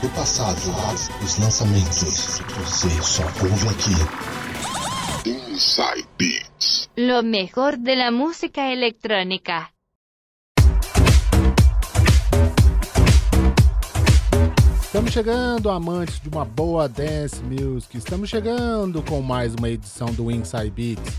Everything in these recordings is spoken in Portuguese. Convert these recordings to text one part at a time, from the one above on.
do passado, os lançamentos. Você só ouve aqui. Inside Beats. Lo mejor de la música electrónica. Estamos chegando, amantes de uma boa dance music. Estamos chegando com mais uma edição do Inside Beats.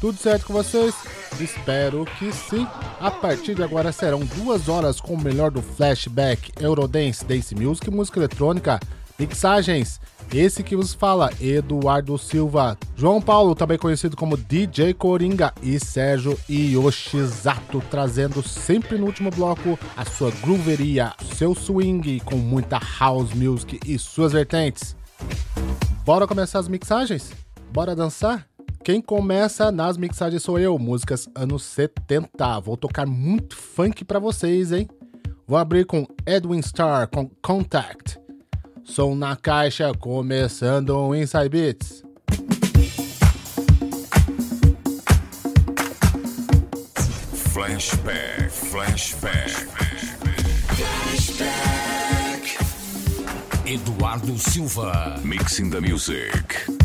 Tudo certo com vocês? Espero que sim. A partir de agora serão duas horas com o melhor do flashback, Eurodance, dance music, música eletrônica, mixagens. Esse que vos fala, Eduardo Silva, João Paulo, também conhecido como DJ Coringa, e Sérgio Yoshizato, trazendo sempre no último bloco a sua grooveria, seu swing com muita house music e suas vertentes. Bora começar as mixagens? Bora dançar? Quem começa nas mixagens sou eu, músicas anos 70. Vou tocar muito funk pra vocês, hein? Vou abrir com Edwin Starr com Contact. Som na caixa, começando o Inside Beats. Flashback, flashback. Eduardo Silva. Mixing the music.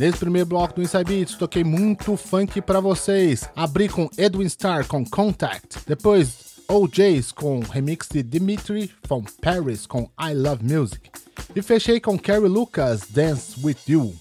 Nesse primeiro bloco do Inside Beats, toquei muito funk para vocês. Abri com Edwin Starr com Contact. Depois, OJs com remix de Dimitri from Paris com I Love Music. E fechei com Carrie Lucas, Dance With You.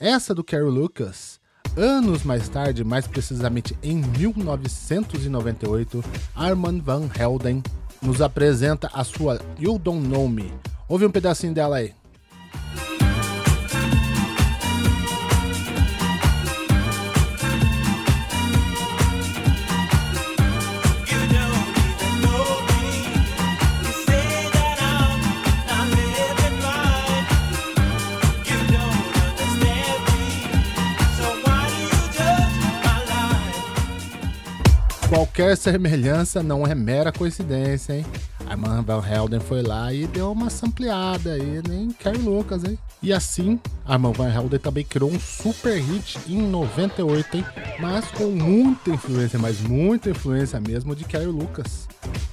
Essa do Carrie Lucas, anos mais tarde, mais precisamente em 1998, Armand Van Helden nos apresenta a sua You Don't Know Me. Ouve um pedacinho dela aí. Qualquer semelhança não é mera coincidência, hein? Armand Van Helden foi lá e deu uma sampleada aí, nem Kerry Lucas, hein? E assim, Armand Van Helden também criou um super hit em 98, hein? Mas com muita influência, mas muita influência mesmo de Kerry Lucas,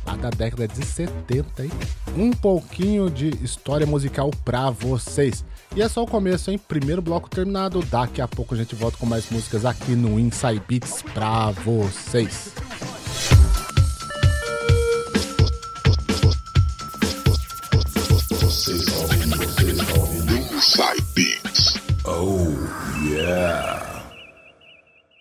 lá da década de 70, hein? Um pouquinho de história musical pra vocês. E é só o começo, hein? Primeiro bloco terminado. Daqui a pouco a gente volta com mais músicas aqui no Inside Beats pra vocês. Inside